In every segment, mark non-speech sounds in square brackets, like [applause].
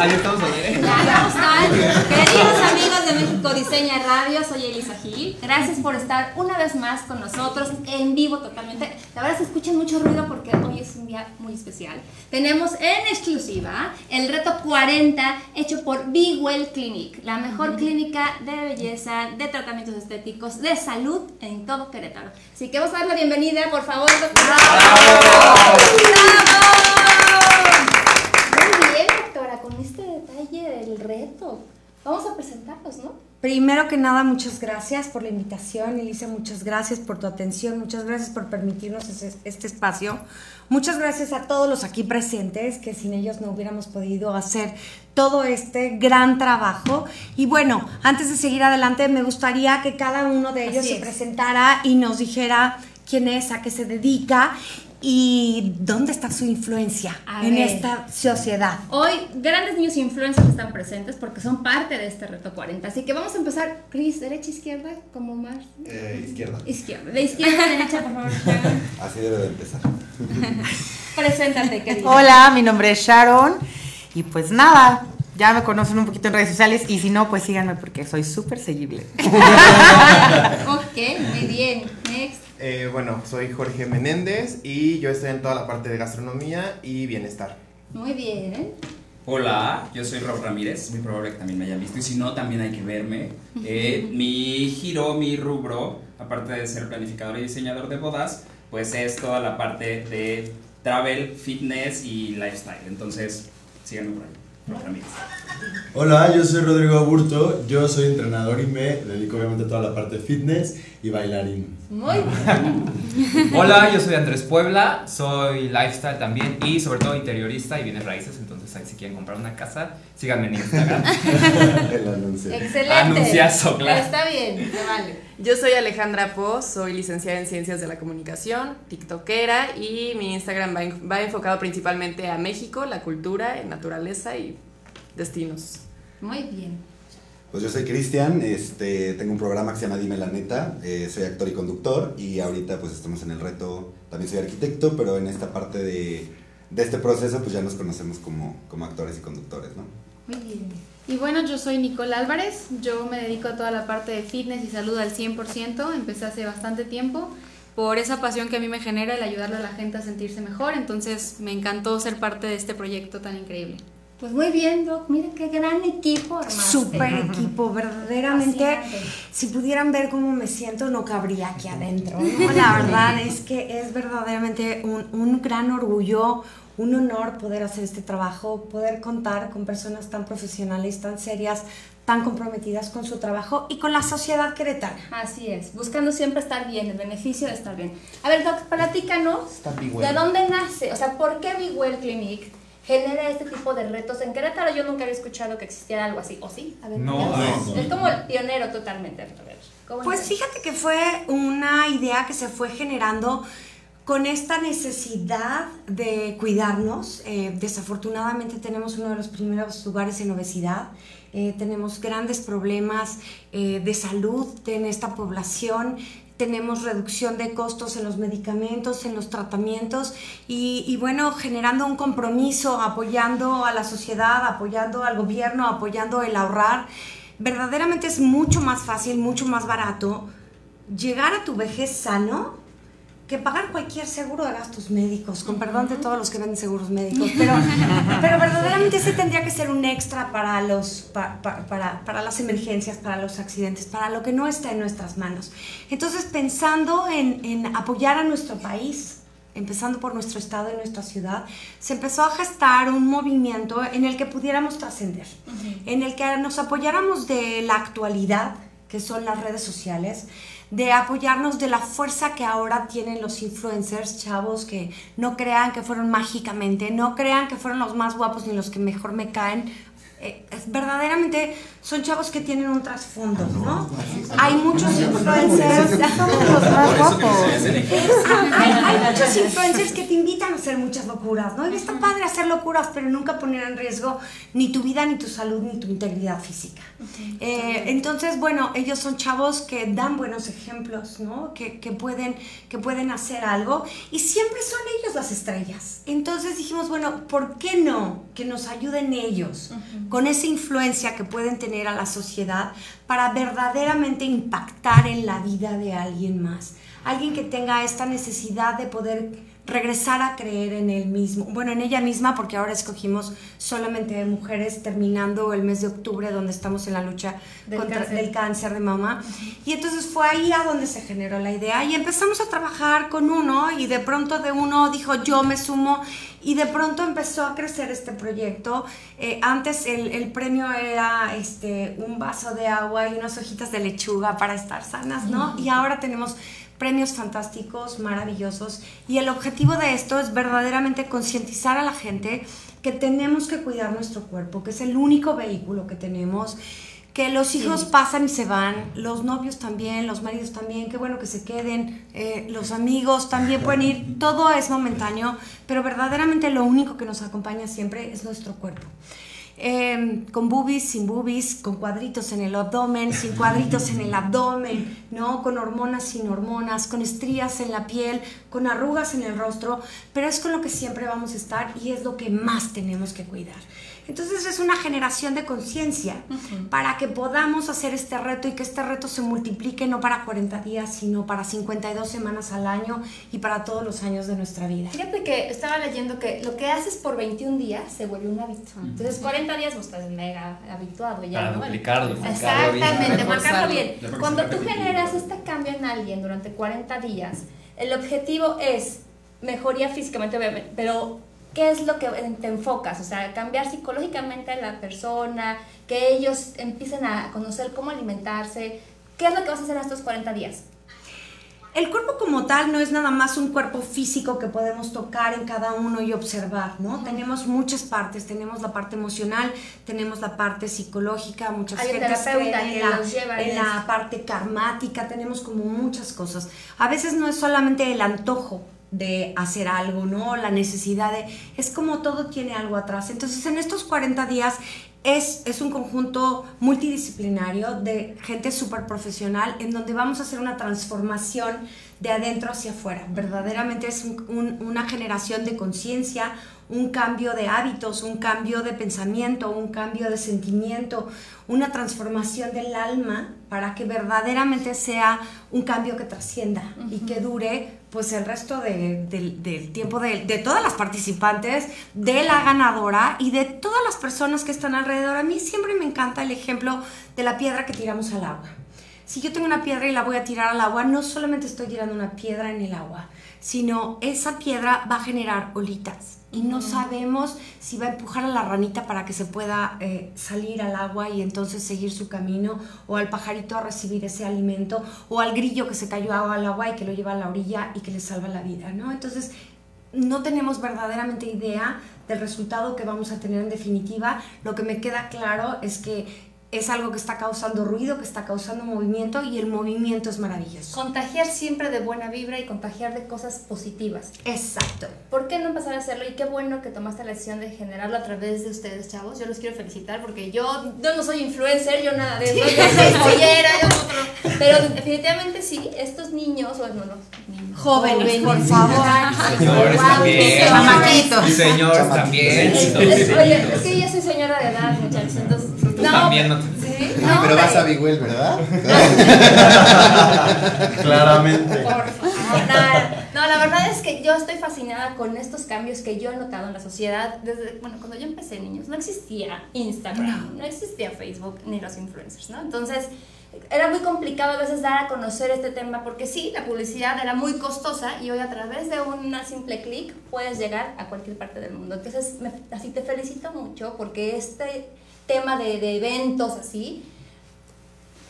Ah, ya estamos al aire. Ya. Queridos amigos de México Diseña Radio, soy Elisa Gil. Gracias por estar una vez más con nosotros en vivo totalmente. La verdad se escucha mucho ruido porque hoy es un día muy especial. Tenemos en exclusiva el reto 40 hecho por Be Well Clinic, la mejor clínica de belleza, de tratamientos estéticos, de salud en todo Querétaro. Así que vamos a dar la bienvenida, por favor. ¡Bravo! Muy bien, doctora, con este Vamos a presentarlos, ¿no? Primero que nada, muchas gracias por la invitación, Elisa, muchas gracias por tu atención, muchas gracias por permitirnos ese- este espacio. Muchas gracias a todos los aquí presentes, que sin ellos no hubiéramos podido hacer todo este gran trabajo. Y bueno, antes de seguir adelante, me gustaría que cada uno de ellos Así se es. presentara y nos dijera quién es, a qué se dedica y dónde está su influencia A en ver. esta sociedad. Hoy grandes niños influencers están presentes porque son parte de este reto 40. Así que vamos a empezar, Cris, derecha, izquierda, como más. Eh, izquierda. Izquierda. De izquierda a derecha, por favor. [laughs] Así debe de empezar. [laughs] Preséntate, querido. Hola, mi nombre es Sharon y pues nada, ya me conocen un poquito en redes sociales y si no, pues síganme porque soy súper seguible. [laughs] Ok, muy bien. Eh, bueno, soy Jorge Menéndez y yo estoy en toda la parte de gastronomía y bienestar. Muy bien. Hola, yo soy Rob Ramírez, muy probable que también me hayan visto y si no, también hay que verme. Eh, mi giro, mi rubro, aparte de ser planificador y diseñador de bodas, pues es toda la parte de travel, fitness y lifestyle. Entonces, síganme por ahí, Rob Ramírez. Hola, yo soy Rodrigo Aburto, yo soy entrenador y me dedico obviamente a toda la parte de fitness y bailarín. Muy bien. Hola, yo soy Andrés Puebla, soy lifestyle también y sobre todo interiorista y bienes raíces, entonces ahí si quieren comprar una casa, síganme en Instagram. [laughs] El anuncio. Excelente. Anunciazo, claro. Está bien, se vale. Yo soy Alejandra Po, soy licenciada en Ciencias de la Comunicación, tiktokera y mi Instagram va, en- va enfocado principalmente a México, la cultura, naturaleza y destinos. Muy bien. Pues yo soy Cristian, este, tengo un programa que se llama Dime la Neta, eh, soy actor y conductor y ahorita pues estamos en el reto, también soy arquitecto, pero en esta parte de, de este proceso pues ya nos conocemos como, como actores y conductores, ¿no? Muy bien. Y bueno, yo soy Nicole Álvarez, yo me dedico a toda la parte de fitness y salud al 100%, empecé hace bastante tiempo por esa pasión que a mí me genera el ayudarle a la gente a sentirse mejor, entonces me encantó ser parte de este proyecto tan increíble. Pues muy bien, Doc. Mira qué gran equipo armaste. Super equipo, verdaderamente. Si pudieran ver cómo me siento, no cabría aquí adentro. ¿no? [laughs] La verdad es que es verdaderamente un, un gran orgullo, un honor poder hacer este trabajo, poder contar con personas tan profesionales, tan serias, tan comprometidas con su trabajo y con la sociedad queretana. Así es, buscando siempre estar bien, el beneficio de estar bien. A ver, Doc, platícanos de dónde nace, o sea, ¿por qué Be Well Clinic genera este tipo de retos? En Querétaro yo nunca había escuchado que existiera algo así, ¿o sí? A ver, No. Es como el pionero totalmente. A ver, ¿cómo Pues fíjate que fue una idea que se fue generando con esta necesidad de cuidarnos. Eh, desafortunadamente tenemos uno de los primeros lugares en obesidad. Eh, tenemos grandes problemas eh, de salud en esta población. Tenemos reducción de costos en los medicamentos, en los tratamientos y, bueno, generando un compromiso, apoyando a la sociedad, apoyando al gobierno, apoyando el ahorrar verdaderamente es mucho más fácil, mucho más barato llegar a tu vejez sano que pagar cualquier seguro de gastos médicos, con perdón de todos los que venden seguros médicos, pero, [laughs] pero verdaderamente ese tendría que ser un extra para, los, pa- pa- para, para las emergencias, para los accidentes, para lo que no está en nuestras manos. Entonces, pensando en, en apoyar a nuestro país, empezando por nuestro estado y nuestra ciudad, se empezó a gestar un movimiento en el que pudiéramos trascender, en el que nos apoyáramos de la actualidad, que son las redes sociales, de apoyarnos de la fuerza que ahora tienen los influencers, chavos, que no crean que fueron mágicamente, no crean que fueron los más guapos ni los que mejor me caen. Eh, es- verdaderamente son chavos que tienen un trasfondo, ¿no? Hay muchos influencers. Somos los más guapos. Hay, hay muchos influencers que te invitan a hacer muchas locuras, ¿no? Y está padre hacer locuras, pero nunca poner en riesgo ni tu vida, ni tu salud, ni tu integridad física. Eh, entonces, bueno, ellos son chavos que dan buenos ejemplos, ¿no? Que, que pueden, que pueden hacer algo y siempre son ellos las estrellas. Entonces dijimos, bueno, ¿por qué no que nos ayuden ellos con esa influencia que pueden tener a la sociedad para verdaderamente impactar en la vida de alguien más? Alguien que tenga esta necesidad de poder regresar a creer en él mismo, bueno, en ella misma, porque ahora escogimos solamente mujeres terminando el mes de octubre, donde estamos en la lucha Del contra cáncer. del cáncer de mama. Y entonces fue ahí a donde se generó la idea y empezamos a trabajar con uno y de pronto de uno dijo yo me sumo y de pronto empezó a crecer este proyecto. Eh, antes el, el premio era este, un vaso de agua y unas hojitas de lechuga para estar sanas, ¿no? Y ahora tenemos premios fantásticos, maravillosos. Y el objetivo de esto es verdaderamente concientizar a la gente que tenemos que cuidar nuestro cuerpo, que es el único vehículo que tenemos, que los hijos pasan y se van, los novios también, los maridos también, qué bueno que se queden, eh, los amigos también pueden ir, todo es momentáneo, pero verdaderamente lo único que nos acompaña siempre es nuestro cuerpo. Eh, con boobies, sin boobies, con cuadritos en el abdomen, sin cuadritos en el abdomen, ¿no? Con hormonas, sin hormonas, con estrías en la piel, con arrugas en el rostro, pero es con lo que siempre vamos a estar y es lo que más tenemos que cuidar. Entonces es una generación de conciencia para que podamos hacer este reto y que este reto se multiplique no para 40 días, sino para 52 semanas al año y para todos los años de nuestra vida. Fíjate que estaba leyendo que lo que haces por 21 días se vuelve un hábito. Entonces, 40 días vos estás mega habituado ya, Para ¿no? duplicarlo. Exactamente, marcarlo bien. Cuando tú generas este cambio en alguien durante 40 días, el objetivo es mejoría físicamente, pero ¿qué es lo que te enfocas? O sea, cambiar psicológicamente a la persona, que ellos empiecen a conocer cómo alimentarse. ¿Qué es lo que vas a hacer en estos 40 días? El cuerpo como tal no es nada más un cuerpo físico que podemos tocar en cada uno y observar, ¿no? Tenemos muchas partes, tenemos la parte emocional, tenemos la parte psicológica, muchas Hay gentes creen en que la, lleva en la parte karmática, tenemos como muchas cosas. A veces no es solamente el antojo de hacer algo, ¿no? La necesidad de... Es como todo tiene algo atrás. Entonces, en estos 40 días es, es un conjunto multidisciplinario de gente súper profesional en donde vamos a hacer una transformación de adentro hacia afuera. Verdaderamente es un- un- una generación de conciencia, un cambio de hábitos, un cambio de pensamiento, un cambio de sentimiento, una transformación del alma para que verdaderamente sea un cambio que trascienda y que dure pues el resto de- del- del tiempo de, de todas las participantes, de la ganadora y de todas las personas que están alrededor. A mí siempre me encanta el ejemplo de la piedra que tiramos al agua. Si yo tengo una piedra y la voy a tirar al agua, no solamente estoy tirando una piedra en el agua, sino esa piedra va a generar olitas. Y no sabemos si va a empujar a la ranita para que se pueda eh, salir al agua y entonces seguir su camino, o al pajarito a recibir ese alimento, o al grillo que se cayó al agua y que lo lleva a la orilla y que le salva la vida, ¿no? Entonces, no tenemos verdaderamente idea del resultado que vamos a tener en definitiva. Lo que me queda claro es que es algo que está causando ruido, que está causando movimiento y el movimiento es maravilloso. Contagiar siempre de buena vibra y contagiar de cosas positivas. Exacto. ¿Por qué no empezar a hacerlo? Y qué bueno que tomaste la decisión de generarlo a través de ustedes, chavos. Yo los quiero felicitar porque yo, yo no soy influencer, yo nada de eso, yo soy joyera, yo no- Pero definitivamente sí, estos niños, bueno, los niños, Jóvenes, por favor. Señores también. Chamaquitos. Señores también. Oye, es que yo soy señora de edad, muchachos, también no te... ¿Sí? Ah, pero vas a. Bigwell, ¿verdad? [laughs] Claramente. Por favor. No, la verdad es que yo estoy fascinada con estos cambios que yo he notado en la sociedad. Desde, bueno, cuando yo empecé, niños, no existía Instagram, no, existía Facebook ni los influencers, ¿no? Entonces, era muy complicado a veces dar a conocer este tema porque sí, la publicidad era muy costosa y hoy a través de un simple clic puedes llegar a cualquier parte del mundo. Entonces, me- así te felicito mucho porque este tema de, de eventos así,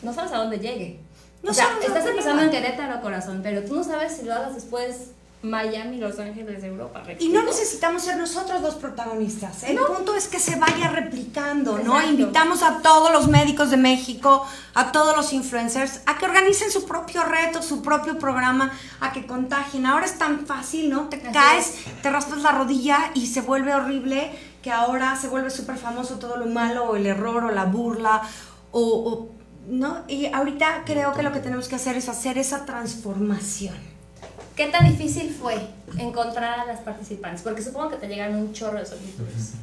no sabes a dónde llegue. No o sea, estás empezando en Querétaro, corazón, pero tú no sabes si lo hagas después Miami, Los Ángeles, Europa. ¿me Y no necesitamos ser nosotros los protagonistas. El punto es que se vaya replicando, ¿no? Exacto. Invitamos a todos los médicos de México, a todos los influencers, a que organicen su propio reto, su propio programa, a que contagien. Ahora es tan fácil, ¿no? Te Así caes, te raspas la rodilla y se vuelve horrible, que ahora se vuelve súper famoso todo lo malo, o el error, o la burla, o, o- ¿no? Y ahorita creo que lo que tenemos que hacer es hacer esa transformación. ¿Qué tan difícil fue encontrar a las participantes? Porque supongo que te llegaron un chorro de solicitudes.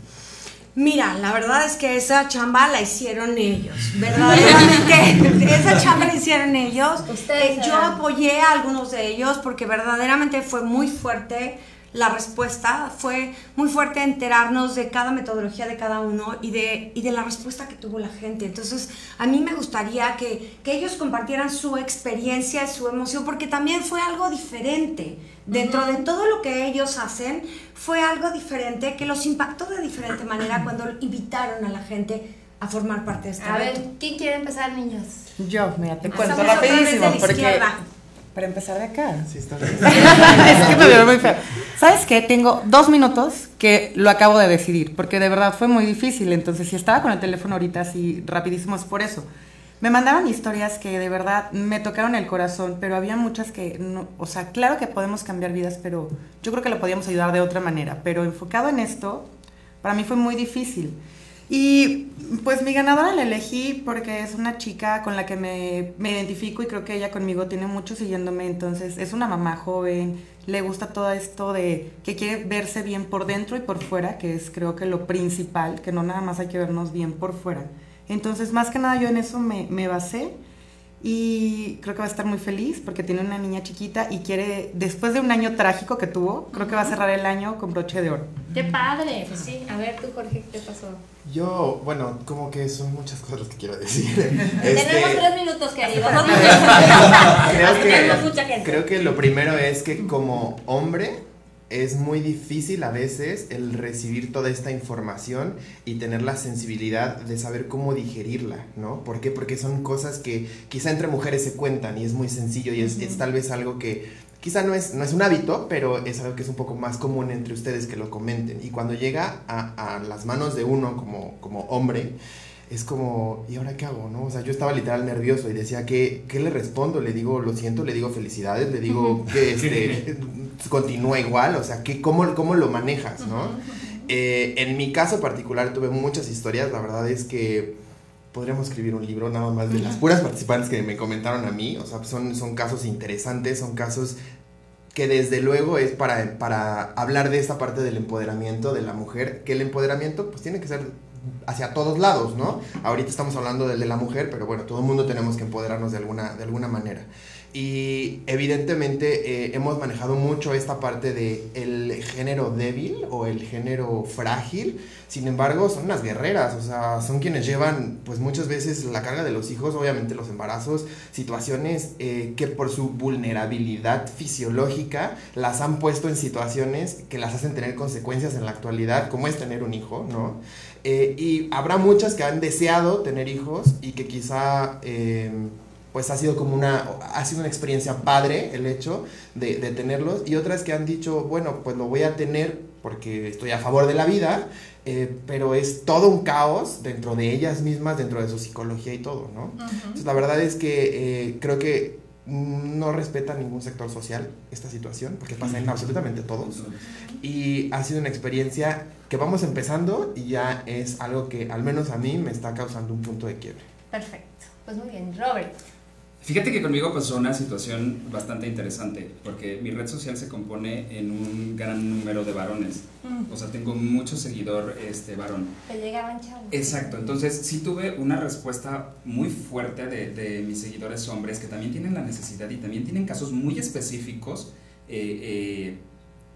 Mira, la verdad es que esa chamba la hicieron ellos, verdaderamente. [laughs] esa chamba la hicieron ellos. Ustedes Eh, yo apoyé a algunos de ellos porque verdaderamente fue muy fuerte la respuesta, fue muy fuerte enterarnos de cada metodología de cada uno y de, y de la respuesta que tuvo la gente. Entonces, a mí me gustaría que, que ellos compartieran su experiencia, su emoción, porque también fue algo diferente. Dentro de todo lo que ellos hacen, fue algo diferente que los impactó de diferente manera cuando invitaron a la gente a formar parte de este A ver. ¿quién quiere empezar, niños? Yo, mira, te cuento rapidísimo porque izquierda. para empezar de acá. Sí, está [laughs] es que me veo muy feo. ¿Sabes qué? Tengo dos minutos que lo acabo de decidir, porque de verdad fue muy difícil. Entonces, si estaba con el teléfono ahorita así rapidísimo es por eso. Me mandaron historias que de verdad me tocaron el corazón, pero había muchas que, no, o sea, claro que podemos cambiar vidas, pero yo creo que lo podíamos ayudar de otra manera. Pero enfocado en esto, para mí fue muy difícil. Y pues mi ganadora la elegí porque es una chica con la que me, me identifico y creo que ella conmigo tiene mucho siguiéndome, entonces es una mamá joven, le gusta todo esto de que quiere verse bien por dentro y por fuera, que es creo que lo principal, que no nada más hay que vernos bien por fuera. Entonces más que nada yo en eso me, me basé y creo que va a estar muy feliz porque tiene una niña chiquita y quiere, después de un año trágico que tuvo, creo que va a cerrar el año con broche de oro. ¡Qué padre! Pues sí. A ver, tú, Jorge, ¿qué te pasó? Yo, bueno, como que son muchas cosas que quiero decir. [laughs] Tenemos Este, tres minutos, queridos. [laughs] Dos creo. Tenemos que, gente. creo que lo primero es que como hombre es muy difícil a veces el recibir toda esta información y tener la sensibilidad de saber cómo digerirla, ¿no? ¿Por qué? Porque son cosas que quizá entre mujeres se cuentan y es muy sencillo y es, es tal vez algo que quizá no es, no es un hábito, pero es algo que es un poco más común entre ustedes que lo comenten. Y cuando llega a, a las manos de uno como, como hombre, es como, ¿y ahora qué hago? ¿no? O sea, yo estaba literal nervioso y decía, ¿qué, qué le respondo? Le digo, lo siento, le digo felicidades, le digo que este, continúa igual, o sea, ¿qué, cómo, ¿cómo lo manejas? ¿no? Eh, en mi caso particular tuve muchas historias, la verdad es que podríamos escribir un libro nada más de las puras participantes que me comentaron a mí, o sea, son, son casos interesantes, son casos que desde luego es para, para hablar de esta parte del empoderamiento de la mujer, que el empoderamiento pues tiene que ser hacia todos lados, ¿no? Ahorita estamos hablando del de la mujer, pero bueno, todo el mundo tenemos que empoderarnos de alguna, de alguna manera. Y evidentemente eh, hemos manejado mucho esta parte de el género débil o el género frágil. Sin embargo, son unas guerreras, o sea, son quienes llevan pues muchas veces la carga de los hijos, obviamente los embarazos, situaciones eh, que por su vulnerabilidad fisiológica las han puesto en situaciones que las hacen tener consecuencias en la actualidad, como es tener un hijo, ¿no? Eh, y habrá muchas que han deseado tener hijos y que quizá eh, pues ha sido como una, ha sido una experiencia padre el hecho de, de, tenerlos y otras que han dicho, bueno, pues lo voy a tener porque estoy a favor de la vida, eh, pero es todo un caos dentro de ellas mismas, dentro de su psicología y todo, ¿no? Uh -huh. Entonces la verdad es que eh, creo que no respeta ningún sector social esta situación, porque pasa en absolutamente todos. Y ha sido una experiencia que vamos empezando y ya es algo que al menos a mí me está causando un punto de quiebre. Perfecto. Pues muy bien, Robert. Fíjate que conmigo pasó una situación bastante interesante, porque mi red social se compone en un gran número de varones. Mm. O sea, tengo mucho seguidor este, varón. Te llegaban chavos. Exacto, entonces sí tuve una respuesta muy fuerte de, de mis seguidores hombres que también tienen la necesidad y también tienen casos muy específicos eh, eh,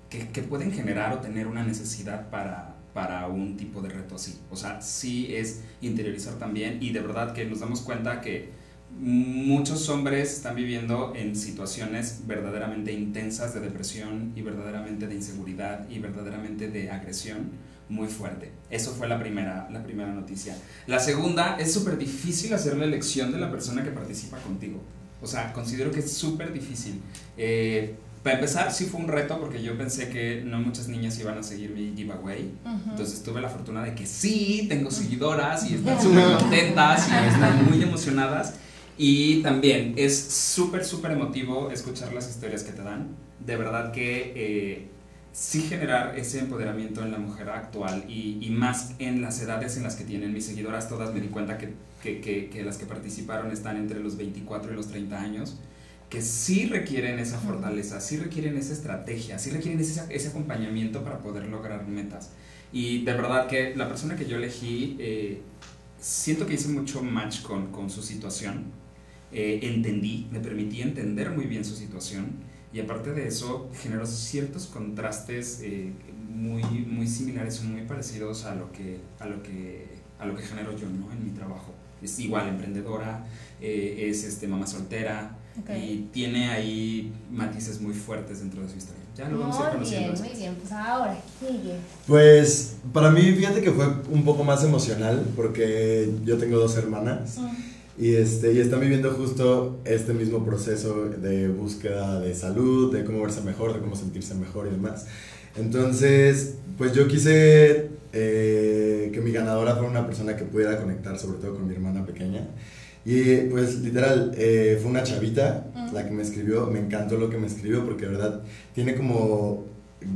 que, que pueden generar o tener una necesidad para, para un tipo de reto así. O sea, sí es interiorizar también y de verdad que nos damos cuenta que muchos hombres están viviendo en situaciones verdaderamente intensas de depresión y verdaderamente de inseguridad y verdaderamente de agresión muy fuerte. Eso fue la primera, la primera noticia. La segunda, es súper difícil hacer la elección de la persona que participa contigo. O sea, considero que es súper difícil. Eh, para empezar, sí fue un reto porque yo pensé que no muchas niñas iban a seguir mi giveaway. Ujú. Entonces tuve la fortuna de que sí, tengo seguidoras y [laughs] están súper contentas y están muy emocionadas. Y también es súper, súper emotivo escuchar las historias que te dan. De verdad que eh, sí generar ese empoderamiento en la mujer actual y, y más en las edades en las que tienen mis seguidoras, todas me di cuenta que, que, que, que las que participaron están entre los 24 y los 30 años, que sí requieren esa fortaleza, sí requieren esa estrategia, sí requieren ese, ese acompañamiento para poder lograr metas. Y de verdad que la persona que yo elegí, eh, siento que hice mucho match con, con su situación. Eh, entendí, me permití entender muy bien su situación y aparte de eso generó ciertos contrastes eh, muy, muy similares o muy parecidos a lo que, a lo que, a lo que genero yo ¿no? en mi trabajo. Es igual emprendedora, eh, es este, mamá soltera Ok. y tiene ahí matices muy fuertes dentro de su historia. Ya lo vamos a ir Muy conociendo bien, muy bien. Pues ahora, sigue. Pues para mí, fíjate que fue un poco más emocional porque yo tengo dos hermanas y, este, y están viviendo justo este mismo proceso de búsqueda de salud, de cómo verse mejor, de cómo sentirse mejor y demás. Entonces, pues yo quise eh, que mi ganadora fuera una persona que pudiera conectar sobre todo con mi hermana pequeña. Y pues literal, eh, fue una chavita la que me escribió, me encantó lo que me escribió porque de verdad tiene como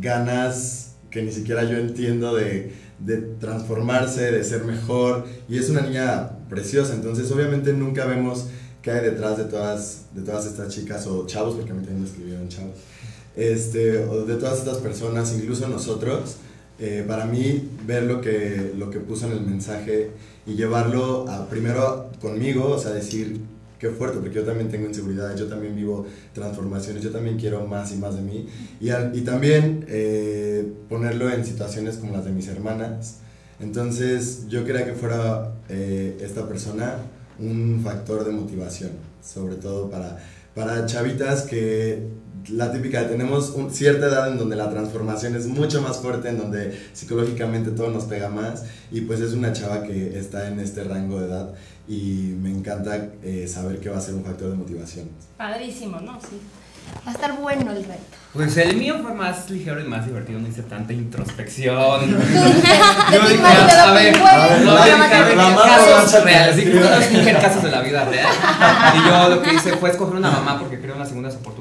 ganas que ni siquiera yo entiendo de, de transformarse, de ser mejor. Y es una niña preciosa, entonces obviamente nunca vemos qué hay detrás de todas, de todas estas chicas o chavos, porque a mí también me escribieron chavos, este, o de todas estas personas, incluso nosotros. eh, para mí, ver lo que, lo que puso en el mensaje y llevarlo primero conmigo, o sea, decir qué fuerte, porque yo también tengo inseguridades, yo también vivo transformaciones, yo también quiero más y más de mí. Y, al- y también eh, ponerlo en situaciones como las de mis hermanas. Entonces yo quería que fuera eh, esta persona un factor de motivación, sobre todo para, para chavitas que la típica, tenemos un- cierta edad en donde la transformación es mucho más fuerte, en donde psicológicamente todo nos pega más y pues es una chava que está en este rango de edad y me encanta eh, saber que va a ser un factor de motivación. Padrísimo, ¿no? Sí. Va a estar bueno el reto. Pues el mío fue más ligero y más divertido, no hice tanta introspección. [laughs] Yo dije, a ver, A ver, no, dije, a casos reales, mujer, casos de la vida real. Y yo lo que hice fue escoger una mamá porque creo en las segundas oportunidades.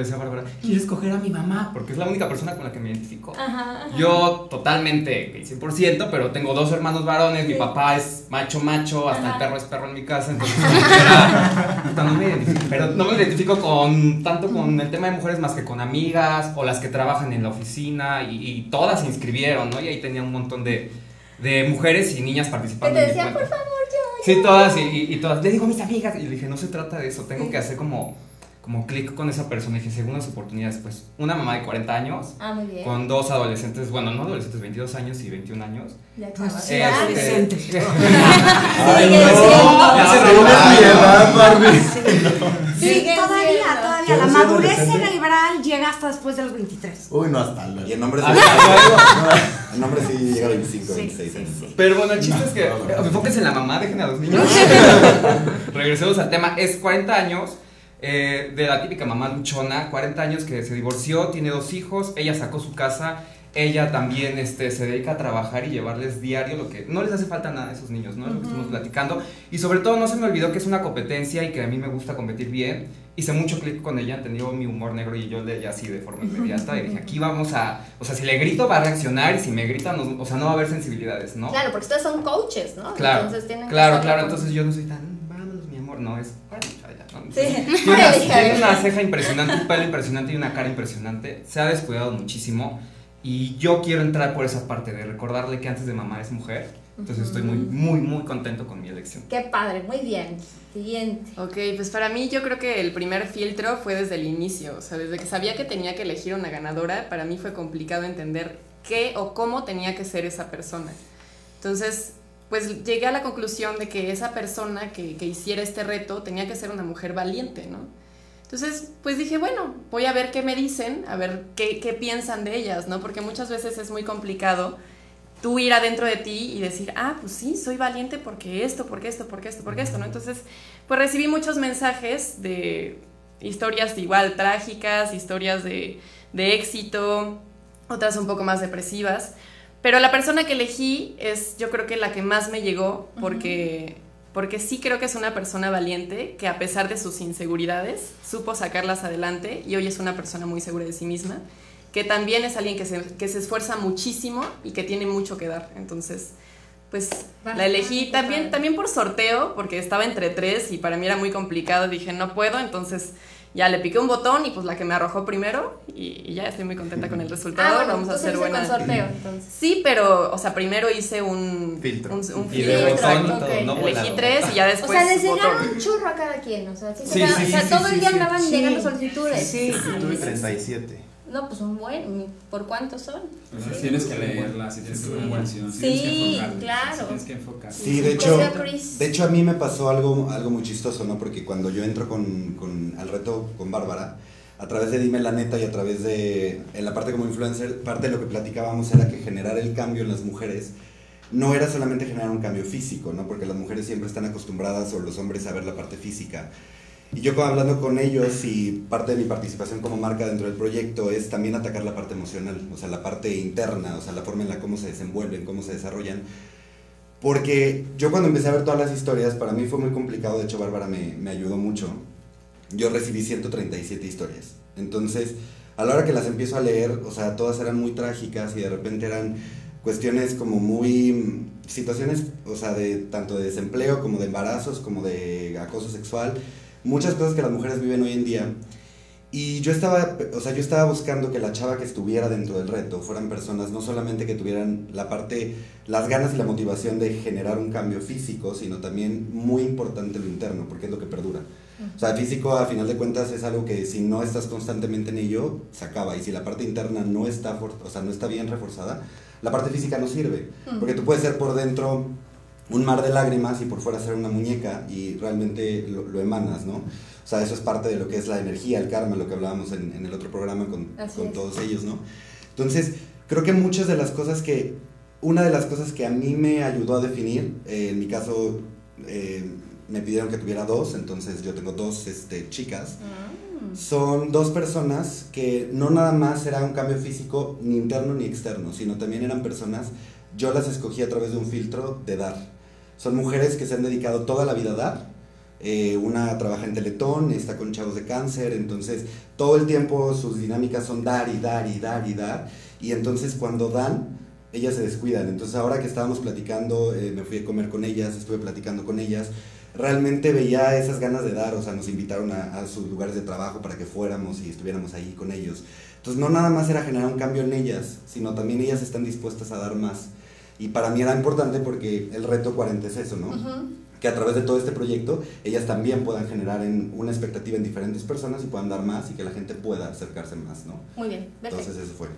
Le decía a Bárbara, quiero escoger a mi mamá porque es la única persona con la que me identifico. Ajá. ajá. Yo totalmente 100%, pero tengo dos hermanos varones, mi papá es macho macho, hasta el Ajá. perro es perro en mi casa, entonces no, me identifico, pero no me identifico con tanto con el tema de mujeres más que con amigas o las que trabajan en la oficina y, y todas se inscribieron, ¿no? Y ahí tenía un montón de, de mujeres y niñas participando. te decían, por favor, yo. Sí, todas y, y- y todas. Le digo a mis amigas y le dije, no se trata de eso, tengo que hacer como, como clic con esa persona. Y dije, segundas oportunidades, pues una mamá de 40 años Ah, muy bien. con dos adolescentes, bueno, no adolescentes, 22 años y 21 años. Ya Pues Este- adolescentes. [laughs] Ay, no, ya se no, mi edad, Barbie. Sí, [laughs] todavía, todavía. La madurez adolescente. cerebral llega hasta después de los 23. Uy, no, hasta luego. Y Ah, sí. En hombres sí llega a 25, Sí, 26 sí, años. Pero bueno, el chiste es que enfóquense en la mamá, dejen a los niños. [laughs] Regresemos al tema. Es 40 años eh, de la típica mamá luchona, 40 años que se divorció, tiene dos hijos, ella sacó su casa, ella también este, se dedica a trabajar y llevarles diario lo que no les hace falta nada a esos niños, ¿no? Lo que estuvimos platicando. Y sobre todo no se me olvidó que es una competencia y que a mí me gusta competir bien. Hice mucho clic con ella, entendió mi humor negro y yo le ella así de forma inmediata y dije, aquí vamos a, o sea, si le grito va a reaccionar y si me grita, no- o sea, no va a haber sensibilidades, ¿no? Claro, porque ustedes son coaches, ¿no? Claro, Entonces tienen que claro, saber claro, entonces yo no soy tan, vámonos mi amor, no, es, bueno, ya, ya. Sí. Tiene [laughs] una, tiene una ceja impresionante, un pelo impresionante y una cara impresionante. Se ha descuidado muchísimo. Y yo quiero entrar por esa parte de recordarle que antes de mamá es mujer. Entonces estoy muy, muy, muy contento con mi elección. Qué padre, muy bien. Siguiente. Ok, pues para mí yo creo que el primer filtro fue desde el inicio, o sea, desde que sabía que tenía que elegir una ganadora, para mí fue complicado entender qué o cómo tenía que ser esa persona. Entonces, pues llegué a la conclusión de que esa persona que, que hiciera este reto tenía que ser una mujer valiente, ¿no? Entonces, pues dije, bueno, voy a ver qué me dicen, a ver qué, qué piensan de ellas, ¿no? Porque muchas veces es muy complicado tú ir adentro de ti y decir, ah, pues sí, soy valiente porque esto, porque esto, porque esto, porque esto, ¿no? Entonces, pues recibí muchos mensajes de historias igual trágicas, historias de, de éxito, otras un poco más depresivas, pero la persona que elegí es yo creo que la que más me llegó porque, porque sí creo que es una persona valiente que a pesar de sus inseguridades supo sacarlas adelante y hoy es una persona muy segura de sí misma que también es alguien que se, que se esfuerza muchísimo y que tiene mucho que dar. Entonces, pues la elegí también, también por sorteo, porque estaba entre tres y para mí era muy complicado. Dije, no puedo, entonces ya le piqué un botón y pues la que me arrojó primero y, y ya estoy muy contenta con el resultado. Ah, bueno, Vamos a hacer buena. con sorteo, entonces. Sí, pero, o sea, primero hice un Filtro. Un, un Y filtro, botón y todo, ok. no Elegí tres y ya O después. sea, les llegaron un churro a cada quien, o sea, sí, Sí, sí, o sea, sí, todo sí, el día sí. andaban Sí. llegando solicitudes. Sí. Tuve 37. No, pues un buen, ¿por cuántos son? Entonces tienes que leerla, si tienes que ver una Sí, enfocarte, claro. si tienes que enfocarte. Sí, de ¿Qué hecho, de hecho a mí me pasó algo, algo muy chistoso, ¿no? Porque cuando yo entro con, con- al reto con Bárbara, a través de Dime la Neta y a través de, en la parte como influencer, parte de lo que platicábamos era que generar el cambio en las mujeres no era solamente generar un cambio físico, ¿no? Porque las mujeres siempre están acostumbradas o los hombres a ver la parte física. Y yo hablando con ellos y parte de mi participación como marca dentro del proyecto es también atacar la parte emocional, o sea, la parte interna, o sea, la forma en la cómo se desenvuelven, cómo se desarrollan. Porque yo cuando empecé a ver todas las historias, para mí fue muy complicado, de hecho Bárbara me, me ayudó mucho. Yo recibí 137 historias. Entonces, a la hora que las empiezo a leer, o sea, todas eran muy trágicas y de repente eran cuestiones como muy mm, situaciones, o sea, de tanto de desempleo como de embarazos, como de acoso sexual, muchas cosas que las mujeres viven hoy en día. Y yo estaba, o sea, yo estaba buscando que la chava que estuviera dentro del reto fueran personas no solamente que tuvieran la parte, las ganas y la motivación de generar un cambio físico, sino también muy importante lo interno, porque es lo que perdura. O sea, físico a final de cuentas es algo que si no estás constantemente en ello, se acaba. Y si la parte interna no está, o sea, no está bien reforzada, la parte física no sirve. Porque tú puedes ser por dentro un mar de lágrimas y por fuera ser una muñeca y realmente lo, lo emanas, ¿no? O sea, eso es parte de lo que es la energía, el karma, lo que hablábamos en, en el otro programa con, todos ellos, ¿no? Entonces, creo que muchas de las cosas que, una de las cosas que a mí me ayudó a definir, eh, en mi caso, eh, me pidieron que tuviera dos, entonces yo tengo dos este, chicas. Son dos personas que no nada más era un cambio físico ni interno ni externo, sino también eran personas, yo las escogí a través de un filtro de dar. Son mujeres que se han dedicado toda la vida a dar. Eh, una trabaja en Teletón, está con chavos de cáncer, entonces todo el tiempo sus dinámicas son dar y dar y dar y dar. Y entonces cuando dan, ellas se descuidan. Entonces ahora que estábamos platicando, eh, me fui a comer con ellas, estuve platicando con ellas, realmente veía esas ganas de dar, o sea, nos invitaron a, a sus lugares de trabajo para que fuéramos y estuviéramos ahí con ellos. Entonces no nada más era generar un cambio en ellas, sino también ellas están dispuestas a dar más. Y para mí era importante porque el reto 40 es eso, ¿no? Que a través de todo este proyecto ellas también puedan generar en una expectativa en diferentes personas y puedan dar más y que la gente pueda acercarse más, ¿no? Muy bien, perfecto. Entonces eso fue.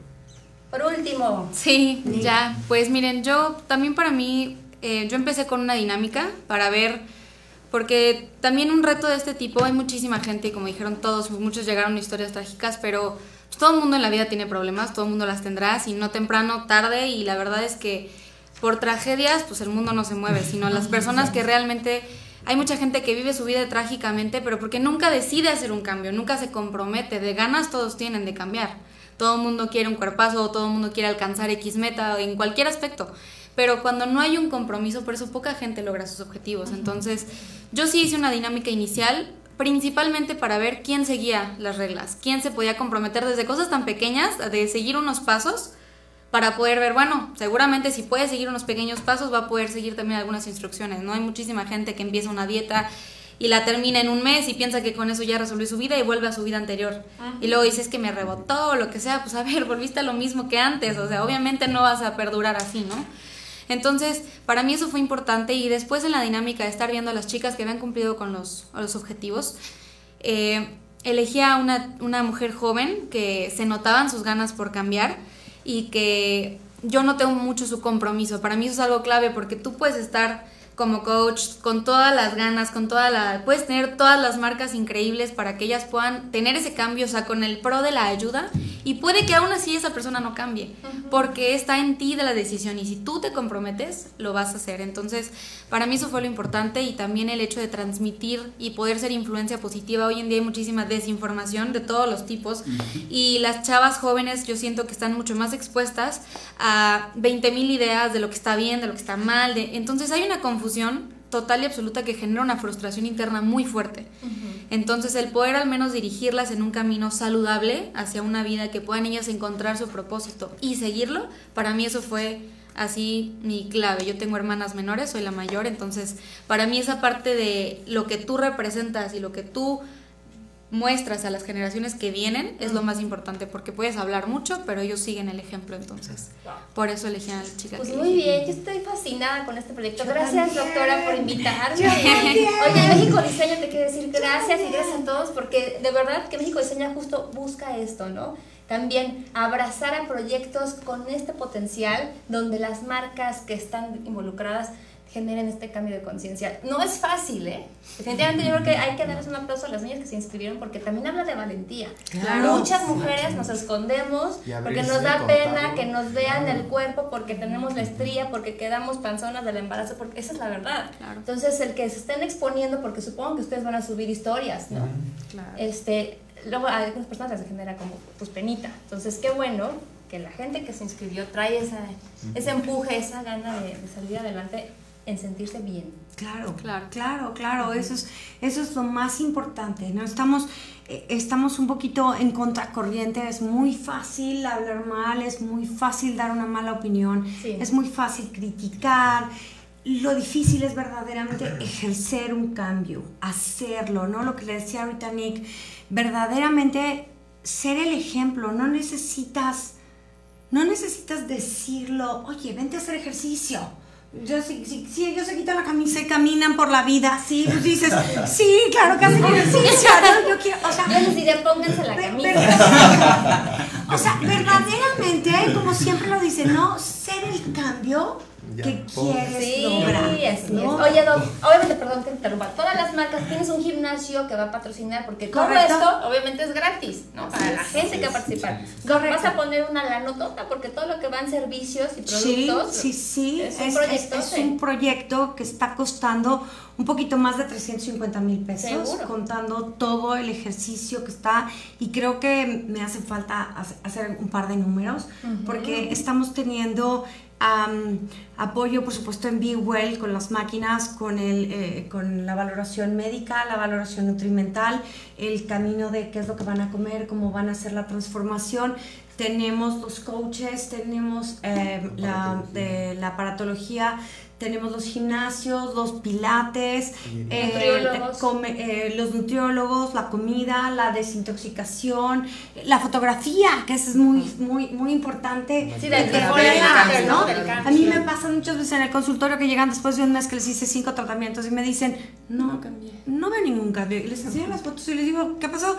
Por último, Sí, ya. Pues miren, yo también para mí, eh, yo empecé con una dinámica para ver, porque también un reto de este tipo, hay muchísima gente, y como dijeron todos, muchos llegaron a historias trágicas, pero pues, todo el mundo en la vida tiene problemas, todo el mundo las tendrá, si no temprano, tarde, y la verdad es que por tragedias, pues el mundo no se mueve, sino las personas que realmente... Hay mucha gente que vive su vida trágicamente, pero porque nunca decide hacer un cambio, nunca se compromete, de ganas todos tienen de cambiar. Todo el mundo quiere un cuerpazo, todo el mundo quiere alcanzar X meta en cualquier aspecto. Pero cuando no hay un compromiso, por eso poca gente logra sus objetivos. Entonces, yo sí hice una dinámica inicial, principalmente para ver quién seguía las reglas, quién se podía comprometer desde cosas tan pequeñas, de seguir unos pasos, para poder ver, bueno, seguramente si puede seguir unos pequeños pasos, va a poder seguir también algunas instrucciones, ¿no? Hay muchísima gente que empieza una dieta y la termina en un mes y piensa que con eso ya resolvió su vida y vuelve a su vida anterior. Y luego dices que me rebotó o lo que sea, pues a ver, volviste a lo mismo que antes, o sea, obviamente no vas a perdurar así, ¿no? Entonces, para mí eso fue importante y después en la dinámica de estar viendo a las chicas que habían cumplido con los, los objetivos, eh, elegí a una, una mujer joven que se notaban sus ganas por cambiar y que yo noté mucho su compromiso. Para mí eso es algo clave porque tú puedes estar como coach con todas las ganas, con toda la... Puedes tener todas las marcas increíbles para que ellas puedan tener ese cambio, o sea, con el pro de la ayuda. Y puede que aún así esa persona no cambie, porque está en ti de la decisión y si tú te comprometes, lo vas a hacer. Entonces, para mí eso fue lo importante y también el hecho de transmitir y poder ser influencia positiva. Hoy en día hay muchísima desinformación de todos los tipos y las chavas jóvenes yo siento que están mucho más expuestas a 20.000 ideas de lo que está bien, de lo que está mal. De, entonces hay una confusión total y absoluta que genera una frustración interna muy fuerte. Entonces el poder al menos dirigirlas en un camino saludable hacia una vida que puedan ellas encontrar su propósito y seguirlo, para mí eso fue así mi clave. Yo tengo hermanas menores, soy la mayor, entonces para mí esa parte de lo que tú representas y lo que tú muestras a las generaciones que vienen es lo más importante porque puedes hablar mucho, pero ellos siguen el ejemplo entonces. Por eso elegí a la chica. Pues que muy elegí. bien, yo estoy fascinada con este proyecto. Yo Gracias, también. doctora, por invitarme. Oye, México Diseña te quiero decir gracias y gracias a todos porque de verdad que México Diseña justo busca esto, ¿no? También abrazar a proyectos con este potencial donde las marcas que están involucradas generen este cambio de conciencia. No es fácil, ¿eh? Definitivamente yo creo que hay que darles un aplauso a las niñas que se inscribieron porque también habla de valentía. Claro. Muchas mujeres nos escondemos porque nos da pena que nos vean el cuerpo, porque tenemos la estría, porque quedamos panzonas del embarazo, porque esa es la verdad. Claro. Entonces, el que se estén exponiendo, porque supongo que ustedes van a subir historias, ¿no? Claro. Este, luego a algunas personas les genera como pues penita. Entonces, qué bueno que la gente que se inscribió trae esa, ese empuje, esa gana de, de salir adelante en sentirse bien. Claro, Claro. claro, claro, claro, eso es, eso es lo más importante, ¿no? Estamos, eh, estamos un poquito en contracorriente, es muy fácil hablar mal, es muy fácil dar una mala opinión, Sí. es muy fácil criticar, lo difícil es verdaderamente [clears throat] ejercer un cambio, hacerlo, ¿no? Lo que le decía ahorita Nick, verdaderamente ser el ejemplo, no necesitas, no necesitas decirlo, oye, vente a hacer ejercicio. Yo, si, si, si ellos se quitan la camisa y caminan por la vida, sí, pues dices, sí, claro que hacen ejercicio, ¿no? Yo quiero, o sea, Yo les diré, pónganse la camisa. o sea, verdaderamente, como siempre lo dicen, ¿no? Ser el cambio Ya, ponte. quieres Sí, lograr. así es. ¿no? Oye, Doc, obviamente, perdón que te interrumpa. Todas las marcas tienes un gimnasio que va a patrocinar porque todo esto obviamente es gratis, ¿no? Para la gente que va a participar. Correcto. Vas a poner una lanotota porque todo lo que va en servicios y Sí, productos. sí, sí. Es Es, un es- proyecto. es un proyecto que está costando un poquito más de 350 mil pesos, Seguro. contando todo el ejercicio que está. Y creo que me hace falta hace- hacer un par de números, porque estamos teniendo apoyo, por supuesto, en Be Well con las máquinas, con, el, eh, con la valoración médica, la valoración nutrimental, el camino de qué es lo que van a comer, cómo van a hacer la transformación. Tenemos los coaches, tenemos eh, la, de la aparatología, tenemos los gimnasios, los pilates, eh, Nutriólogos. come- eh, los nutriólogos, la comida, la desintoxicación, la fotografía, que eso es muy, muy, muy importante. Sí, del De after, ¿no? A mí me pasa muchas veces en el consultorio que llegan después de un mes que les hice cinco tratamientos y me dicen, no, No cambié. no veo ningún cambio. Y les enseño las fotos y les digo, ¿qué pasó?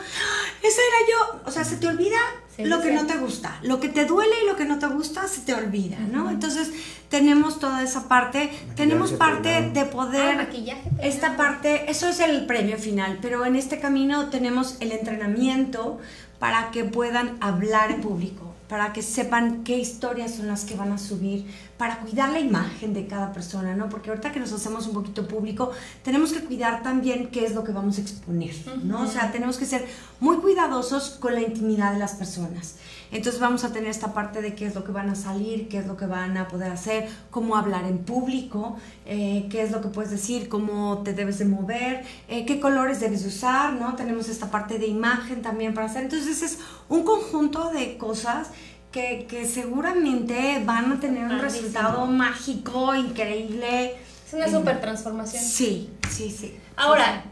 Esa era yo. O sea, se te olvida Sí, lo que sí. no te gusta. Lo que te duele y lo que no te gusta se te olvida, ¿no? Entonces, tenemos toda esa parte. tenemos parte peinado. de Ah, poder... maquillaje. Esta parte, eso es el premio final, pero en este camino tenemos el entrenamiento para que puedan hablar en público, para que sepan qué historias son las que van a subir, para cuidar la imagen de cada persona, ¿no? Porque ahorita que nos hacemos un poquito público, tenemos que cuidar también qué es lo que vamos a exponer, ¿no? O sea, tenemos que ser muy cuidadosos con la intimidad de las personas. Entonces vamos a tener esta parte de qué es lo que van a salir, qué es lo que van a poder hacer, cómo hablar en público, eh, qué es lo que puedes decir, cómo te debes de mover, eh, qué colores debes de usar, ¿no? Tenemos esta parte de imagen también para hacer. Entonces es un conjunto de cosas que, que seguramente van a tener un resultado mágico, increíble. Es una super transformación. Sí, sí, sí. Ahora,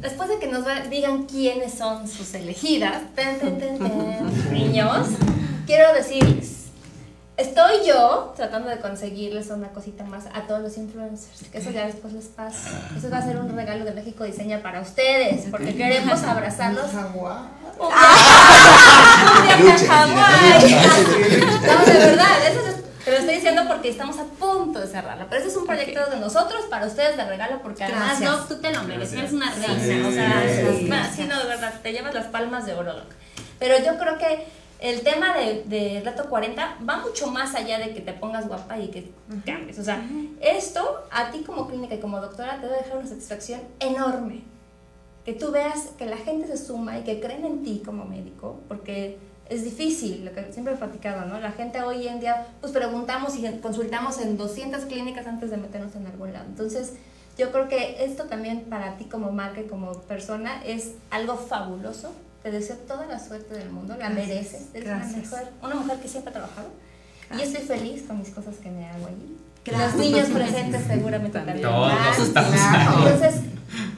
después de que nos digan quiénes son sus elegidas, ten, ten, ten, ten, [laughs] niños, quiero decirles, estoy yo tratando de conseguirles una cosita más a todos los influencers, que eso ya después les pasa. Eso va a ser un regalo de México Diseña para ustedes, porque queremos abrazarlos. [laughs] Un a. No, de verdad, eso es- te lo estoy diciendo porque estamos a punto de cerrarla. Pero ese es un proyecto de nosotros para ustedes de regalo, porque además Gracias. no, tú te lo mereces, eres una reina. Sí, o sea, sí, no, de verdad, te llevas las palmas de oro. Pero yo creo que el tema de, de Reto 40 va mucho más allá de que te pongas guapa y que cambies. O sea, esto a ti como clínica y como doctora te debe dejar una satisfacción enorme que tú veas que la gente se suma y que creen en ti como médico, porque es difícil, lo que siempre he platicado, ¿no? La gente hoy en día, pues preguntamos y consultamos en 200 clínicas antes de meternos en algún lado. Entonces, yo creo que esto también para ti como marca y como persona es algo fabuloso. Te deseo toda la suerte del mundo, la Gracias, mereces. Eres una gracias. mujer, una mujer que siempre ha trabajado. Y estoy feliz con mis cosas que me hago allí. Gracias. Los niños presentes seguramente también. Todos van. estamos Claro. Entonces,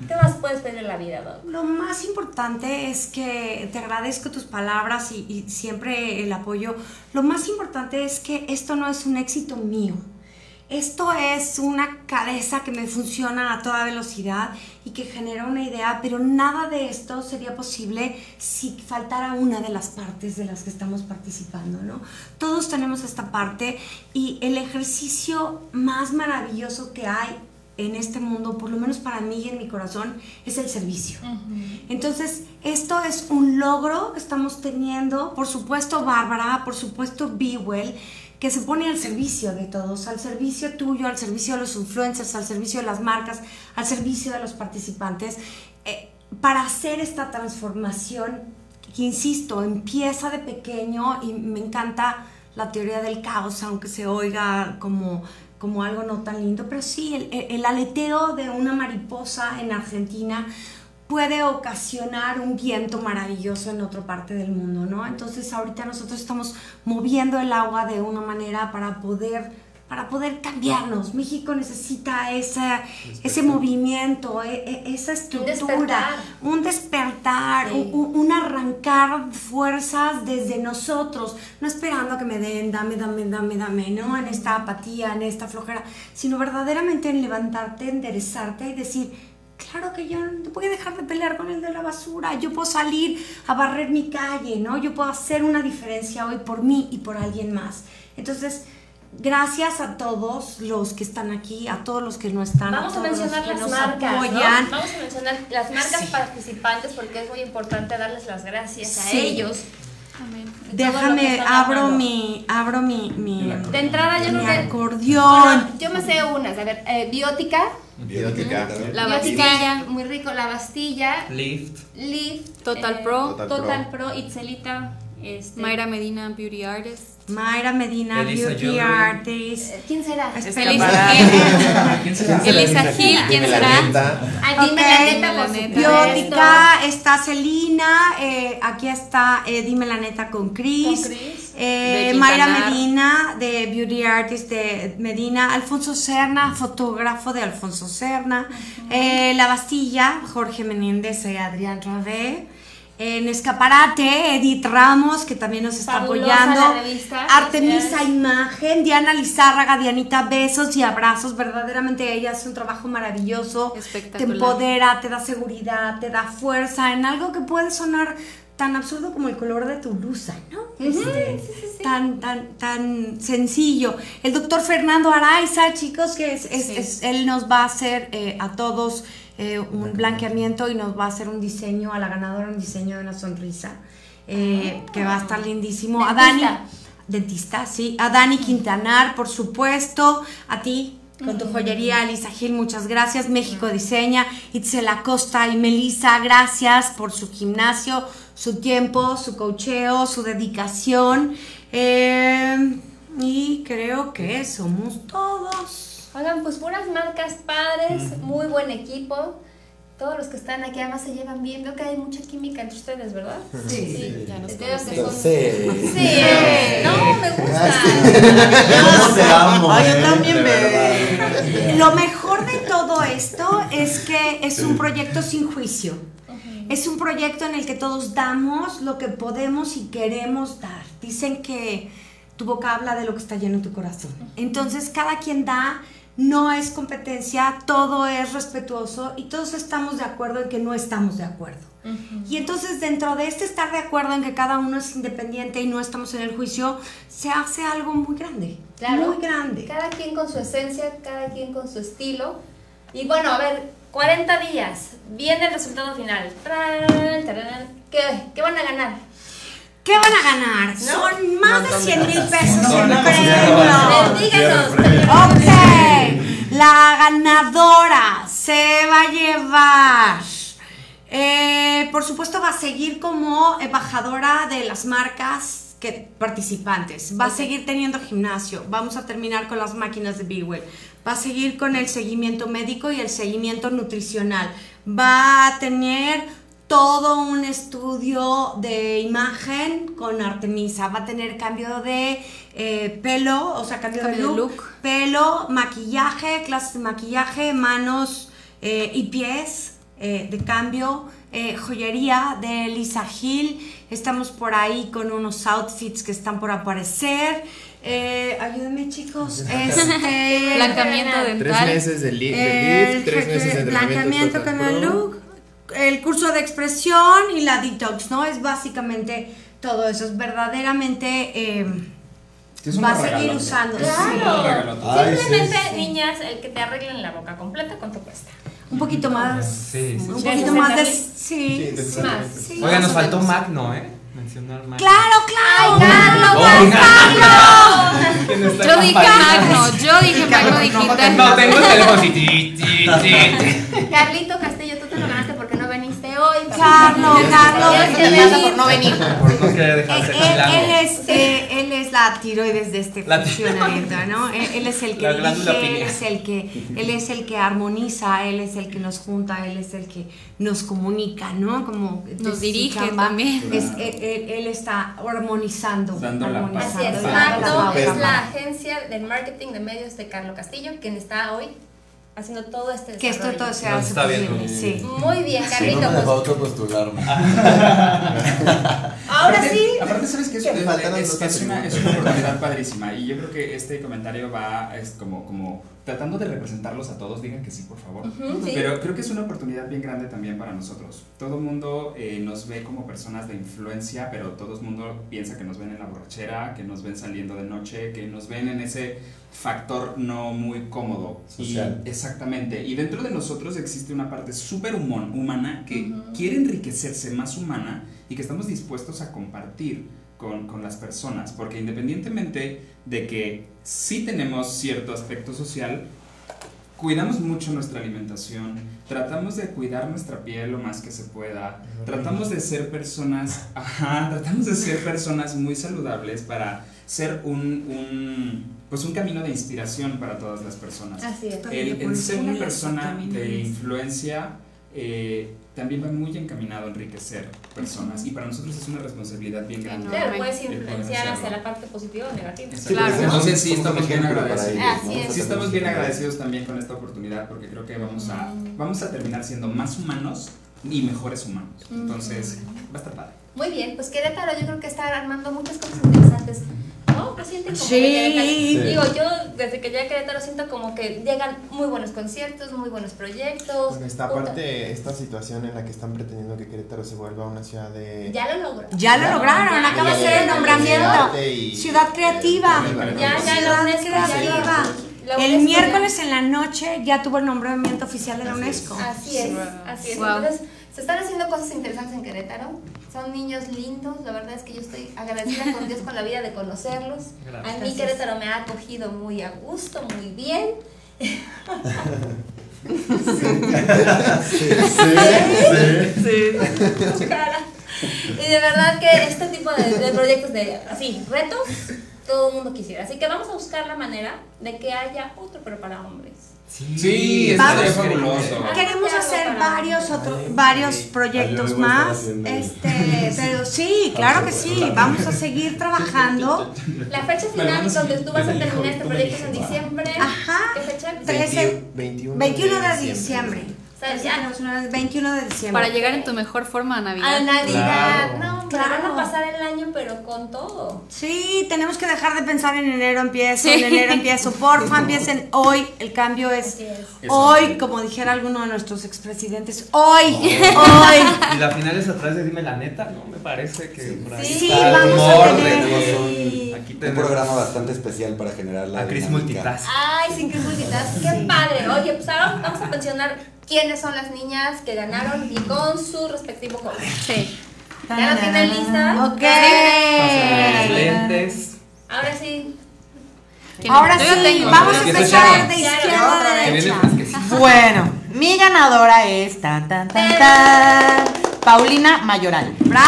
¿qué más puedes pedir en la vida, Doc? Lo más importante es que te agradezco tus palabras y, y siempre el apoyo. Lo más importante es que esto no es un éxito mío. Esto es una cabeza que me funciona a toda velocidad y que genera una idea, pero nada de esto sería posible si faltara una de las partes de las que estamos participando, ¿no? Todos tenemos esta parte y el ejercicio más maravilloso que hay en este mundo, por lo menos para mí y en mi corazón, es el servicio. Entonces, esto es un logro que estamos teniendo, por supuesto Bárbara, por supuesto Bewell, que se pone al servicio de todos, al servicio tuyo, al servicio de los influencers, al servicio de las marcas, al servicio de los participantes, eh, para hacer esta transformación que, insisto, empieza de pequeño y me encanta la teoría del caos, aunque se oiga como, como algo no tan lindo, pero sí, el, el aleteo de una mariposa en Argentina puede ocasionar un viento maravilloso en otra parte del mundo, ¿no? Entonces ahorita nosotros estamos moviendo el agua de una manera para poder, para poder cambiarnos. México necesita esa, ese movimiento, e- e- esa estructura, despertar. un despertar, Sí. un, un arrancar fuerzas desde nosotros, no esperando a que me den, dame, dame, dame, dame, ¿no? En esta apatía, en esta flojera, sino verdaderamente en levantarte, enderezarte y decir, Claro que yo no voy a dejar de pelear con el de la basura. Yo puedo salir a barrer mi calle, ¿no? Yo puedo hacer una diferencia hoy por mí y por alguien más. Entonces, gracias a todos los que están aquí, a todos los que no están, Vamos a los mencionar que las nos marcas, ¿no? Vamos a mencionar las marcas Sí. participantes porque es muy importante darles las gracias a ellos. Déjame, abro hablando. mi, abro mi, mi, De entrada yo mi que... acordeón. Bueno, yo me sé unas, a ver, eh, biótica. Biótica. La Bastilla, muy rico, La Bastilla. Lift. Lift. Total eh, Pro. Total, Total Pro. Itzelita. Este, Mayra Medina, Beauty Artist. Mayra Medina, Elisa Beauty. Artist. eh, ¿Quién será? ¿Quién será? Elisa Gil, ¿quién será? neta. Ay, dime Ok. la neta. Biótica, está Celina, eh, aquí está eh, Dime la neta con Chris, Con Chris. Eh, Mayra. Medina de Beauty Artist de Medina, Alfonso Serna, fotógrafo de Alfonso Serna, eh, La Bastilla, Jorge Menéndez y Adrián Rabé. En Escaparate, Edith Ramos, que también nos está Fabulosa apoyando. la revista, Artemisa. Imagen, Diana Lizárraga, Dianita, besos y abrazos. Verdaderamente ella hace un trabajo maravilloso. Te Espectacular. empodera, te da seguridad, te da fuerza en algo que puede sonar tan absurdo como el color de tu blusa, ¿no? Este, Tan, tan, tan sencillo. El doctor Fernando Araiza, chicos, que es, es- Sí. es- él nos va a hacer eh, a todos eh, un blanqueamiento y nos va a hacer un diseño, a la ganadora un diseño de una sonrisa, eh, que va a estar lindísimo. A Dani, Dentista. dentista, sí. A Dani Quintanar, por supuesto. A ti, con tu joyería, Lisa Gil, muchas gracias. México Diseña, Itzela Costa y Melissa, gracias por su gimnasio, su tiempo, su cocheo, su dedicación. Eh, y creo que somos todos. Oigan, pues puras marcas padres, muy buen equipo. Todos los que están aquí además se llevan bien. Veo que hay mucha química entre ustedes, ¿verdad? Sí. Ya nos Veo que son- Sí. Sí, no, me gusta. ¿Cómo te amo? Ay, yo eh? también, verdad. Lo mejor de todo esto es que es un proyecto sin juicio. Es un proyecto en el que todos damos lo que podemos y queremos dar. Dicen que tu boca habla de lo que está lleno en tu corazón. Entonces cada quien da, no es competencia, todo es respetuoso y todos estamos de acuerdo en que no estamos de acuerdo. Y entonces dentro de este estar de acuerdo en que cada uno es independiente y no estamos en el juicio, se hace algo muy grande. Claro. Muy grande. Cada quien con su esencia, cada quien con su estilo. Y bueno, a ver, 40 días, viene el resultado final. ¿Qué, qué van a ganar? ¿Qué van a ganar? Son más de 100 mil pesos en premios. Díganos. Ok, la ganadora se va a llevar. eh, por supuesto, va a seguir como embajadora de las marcas que participantes. Va a seguir teniendo gimnasio. Vamos a terminar con las máquinas de Bewell. Va a seguir con el seguimiento médico y el seguimiento nutricional. Va a tener todo un estudio de imagen con Artemisa. Va a tener cambio de eh, pelo, o sea, cambio, Cambio de de look, look. pelo, maquillaje, clases de maquillaje, manos eh, y pies eh, de cambio, eh, joyería de Lisa Hill. Estamos por ahí con unos outfits que están por aparecer. Eh, ayúdenme chicos. [laughs] Este, Blancamiento dental. Tres meses de, li- el de lift, tres meses de con look, el curso de expresión y la detox, ¿no? Es básicamente todo eso. Es verdaderamente. eh, va a seguir usando. Claro. sí, Simplemente, sí, sí. niñas, el que te arreglen la boca completa, ¿cuánto cuesta? Un poquito más. Sí, sí. Un Sí, poquito sí, más de. sí. Sí. Sí, Más. sí. Oiga, nos faltó. Magno, ¿eh? Mencionar Magno. ¡Claro, claro! ¡Ay, Carlos! ¡Carlos! ¿Quién está Yo dije? Magno, yo dije Magno digital. No, tengo el teléfono. Carlito Castillo, Carlos, Carlos. Por no venir. Por no querer Él, dejarse él- claro. él es, eh, él es la tiroides de este La funcionamiento, ¿no? Él, él es el que dirige, él es el que, él es el que armoniza, él es el que nos junta, él es el que nos comunica, ¿no? Como Nos dirige chamba también. Es, él, está armonizando, Dando la armonizando, Así es, es la agencia de marketing de medios de Carlos Castillo, quien está hoy haciendo todo este Que esto todo se Nos hace está posible, sí. Muy bien, Sí, Carlito. no me pues, autopostularme. [laughs] ahora Aparte- sí. Aparte, ¿sabes qué? Es, es- notas es una, es una oportunidad padrísima. Y yo creo que este comentario va es como, como tratando de representarlos a todos. Digan que sí, por favor. Ujú, sí. Pero creo que es una oportunidad bien grande también para nosotros. Todo el mundo eh, nos ve como personas de influencia, pero todo el mundo piensa que nos ven en la borrachera, que nos ven saliendo de noche, que nos ven en ese factor no muy cómodo. Social. Y, exactamente. Y dentro de nosotros existe una parte súper humana que quiere enriquecerse más humana y que estamos dispuestos a compartir con, con las personas. Porque independientemente de que sí tenemos cierto aspecto social, cuidamos mucho nuestra alimentación, tratamos de cuidar nuestra piel lo más que se pueda, tratamos de ser personas, ajá, tratamos de ser personas muy saludables para ser un, un, pues un camino de inspiración para todas las personas. Así es. El, el ser una persona de de influencia eh, también va muy encaminado a enriquecer personas y para nosotros es una responsabilidad bien grande. Claro, puedes influenciar hacia la parte positiva o negativa. Claro. Entonces sí estamos bien agradecidos. ellos, ¿no? es. Sí estamos bien agradecidos también con esta oportunidad porque creo que vamos a, vamos a terminar siendo más humanos y mejores humanos. Entonces va a estar padre. Muy bien, pues Querétaro yo creo que está armando muchas cosas interesantes. ¿No? ¿No sienten como Sí. que Querétaro- Sí. Digo, yo desde que llegué a Querétaro siento como que llegan muy buenos conciertos, muy buenos proyectos. Bueno, está aparte esta situación en la que están pretendiendo que Querétaro se vuelva una ciudad de... Ya lo logró. Ya lo lograron, Ya, acaba de ser el nombramiento. y- Ciudad creativa. Ya, ya, Ciudad ya creativa. El miércoles en la noche ya tuvo el nombramiento oficial de la UNESCO. Así es, así es. Wow. Entonces, se están haciendo cosas interesantes en Querétaro. Son niños lindos. La verdad es que yo estoy agradecida con Dios con la vida de conocerlos. Gracias. A mí Querétaro me ha acogido muy a gusto, muy bien. Tu [laughs] cara. Y de verdad que este tipo de, de proyectos de así, retos, todo el mundo quisiera. Así que vamos a buscar la manera de que haya otro pero para hombres. Sí, Vamos- estaría fabuloso. Queremos hacer varios otros varios proyectos más. Este, pero sí, claro que sí, vamos a seguir trabajando. La fecha final donde tú vas a terminar este proyecto es en diciembre. Ajá. ¿Qué fecha? 13, 21, 21 de diciembre. O sea, ya. Tenemos una- 21 de diciembre. Para llegar en tu mejor forma a Navidad. A Navidad. Claro. No, Claro. van a pasar el año, pero con todo. Sí, tenemos que dejar de pensar en enero empiezo, Sí. en enero empiezo. Porfa, [laughs] empiecen hoy. El cambio es hoy, como dijera alguno de nuestros expresidentes. Hoy, hoy. Y la final es atrás de Dime la neta, ¿no? Me parece que Sí, el vamos a tener- Un programa bastante especial para generar la a dinámica. Multitask. Ay, sin que multitask. Qué padre. Oye, pues ahora vamos a mencionar quiénes son las niñas que ganaron y con su respectivo color. Sí. ¿Ya lo tienen lista? Ok. Lentes. Ahora sí. Ahora sí, vamos a empezar de izquierda a derecha. Bueno, mi ganadora es tan tan tan tan Paulina Mayoral. ¡Bravo!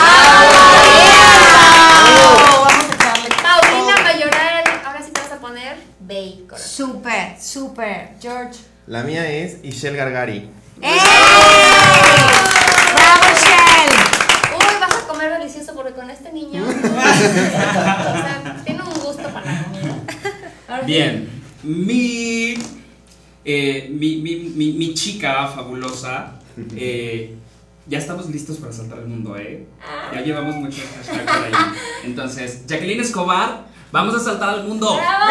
Vamos a echarle Paulina Mayoral, ahora sí te vas a poner bacon. Súper, súper. George. La mía es Ishel Gargari. ¡Eh! ¡Bravo, Shell! Uy, vas a comer delicioso porque con este niño. [laughs] o sea, tiene un gusto para la comida. Bien, mi, eh, mi, mi, mi, mi chica fabulosa, [laughs] eh, ya estamos listos para saltar el mundo, ¿eh? Ya llevamos muchos hashtags por ahí. Entonces, Jacqueline Escobar, vamos a saltar al mundo. ¡Bravo!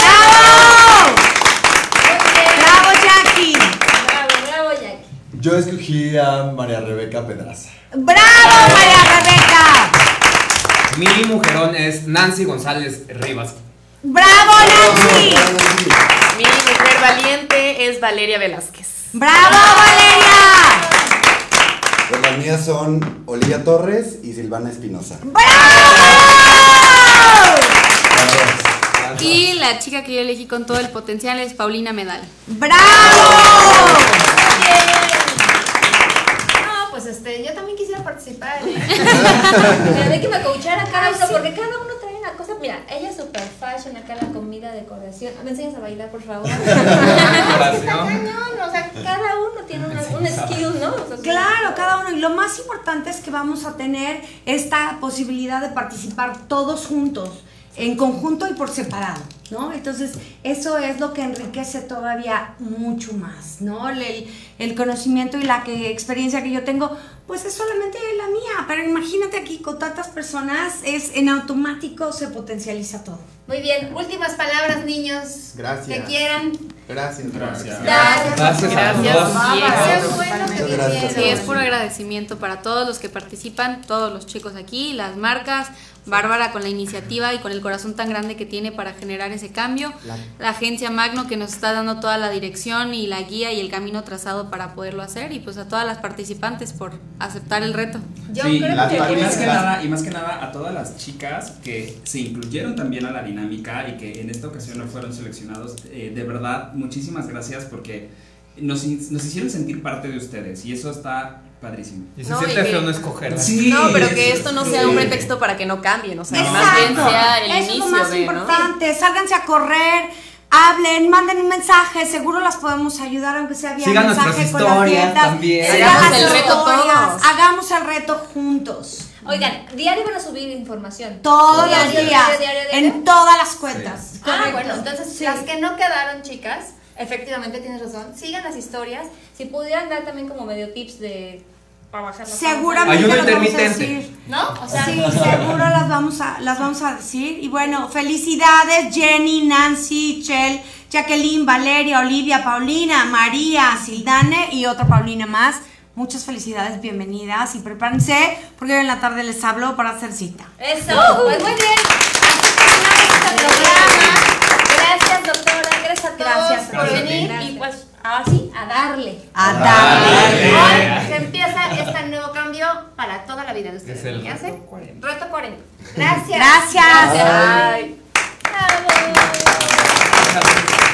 Bien. ¡Bravo, Jackie! Bravo, bravo, Jackie. Yo escogí a María Rebeca Pedraza. ¡Bravo, María Rebeca! Mi mujerón es Nancy González Rivas. ¡Bravo, Nancy! Mi mujer valiente es Valeria Velázquez. ¡Bravo, Valeria! Pues las mías son Olivia Torres y Silvana Espinosa. Y la chica que yo elegí con todo el potencial es Paulina Medal. ¡Bravo! No, pues este, yo también quisiera participar. ¿eh? [laughs] De que me coachara cada uno, porque cada uno trae una cosa. Mira, ella es super fashion, acá la comida, decoración. ¿Me enseñas a bailar, por favor? [laughs] Está cañón, o sea, cada uno tiene una, un skill, ¿no? O sea, Claro, cada uno. Y lo más importante es que vamos a tener esta posibilidad de participar todos juntos, en conjunto y por separado, ¿no? Entonces, eso es lo que enriquece todavía mucho más, ¿no? El, conocimiento y la experiencia que yo tengo, pues es solamente la mía. Pero imagínate aquí con tantas personas, es en automático se potencializa todo. Muy bien, últimas palabras, niños. Gracias. Que quieran. Gracias, Gracias. Gracias. Gracias Gracias. bueno que gracias. vinieron. Sí, es puro agradecimiento para todos los que participan, todos los chicos aquí, las marcas, Bárbara con la iniciativa y con el corazón tan grande que tiene para generar ese cambio, La- agencia Magno que nos está dando toda la dirección y la guía y el camino trazado para poderlo hacer y pues a todas las participantes por aceptar el reto. Yo Sí, creo que y más que nada, y más que nada a todas las chicas que se incluyeron también a la dinámica y que en esta ocasión no fueron seleccionados, eh, de verdad, muchísimas gracias porque nos, nos hicieron sentir parte de ustedes y eso está padrísimo. Y se No, siente feo no escogerla. Sí, No, pero que esto no sea sí. un pretexto para que no cambien, o sea, que más Exacto. bien sea el Eso es lo inicio más de, ¿no? importante. Sálganse a correr, hablen, manden un mensaje. Seguro las podemos ayudar, aunque sea vía Sigan mensaje nuestras con las historias tiendas. también. Sigan Hagamos las el reto historias, todos. Hagamos el reto juntos. Oigan, diario van a subir información. Todos Diario, los diario, días. diario, diario. En todas las cuentas. Ah, Correcto. bueno, entonces Sí. las que no quedaron, chicas, efectivamente tienes razón. Sigan las historias. Si pudieran dar también como medio tips de para bajar la Seguramente las vamos a decir. ¿No? O sea, Sí, seguro las vamos a las vamos a decir. Y bueno, felicidades Jenny, Nancy, Chel, Jacqueline, Valeria, Olivia, Paulina, María, Sildane y otra Paulina más. Muchas felicidades, bienvenidas y prepárense porque hoy en la tarde les hablo para hacer cita. Eso, pues muy bien. Así terminamos este programa. Gracias, doctora. Gracias a todos Gracias, por gracias venir. Y pues, así, a darle. A darle. Hoy se empieza este nuevo cambio para toda la vida de ustedes. Es el ¿Ya reto sé? 40. Reto 40. Gracias. Gracias. Bye. Bravo. Gracias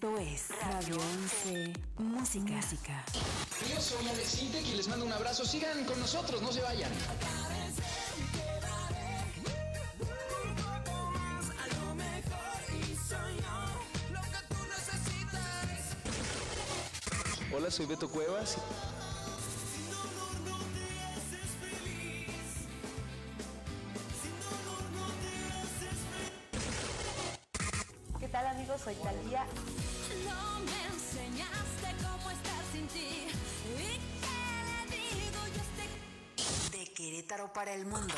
Esto es Radio 11 Música. Música. Yo soy Alex Intec y les mando un abrazo. Sigan con nosotros, no se vayan. Hola, soy Beto Cuevas. Tal amigos? Soy Talía. No me enseñaste cómo estar sin ti. ¿Y qué le digo yo este De Querétaro para el mundo.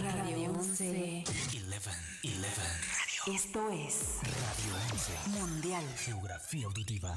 Radio 11. 11. 11. Esto es Radio 11. Mundial. Geografía auditiva.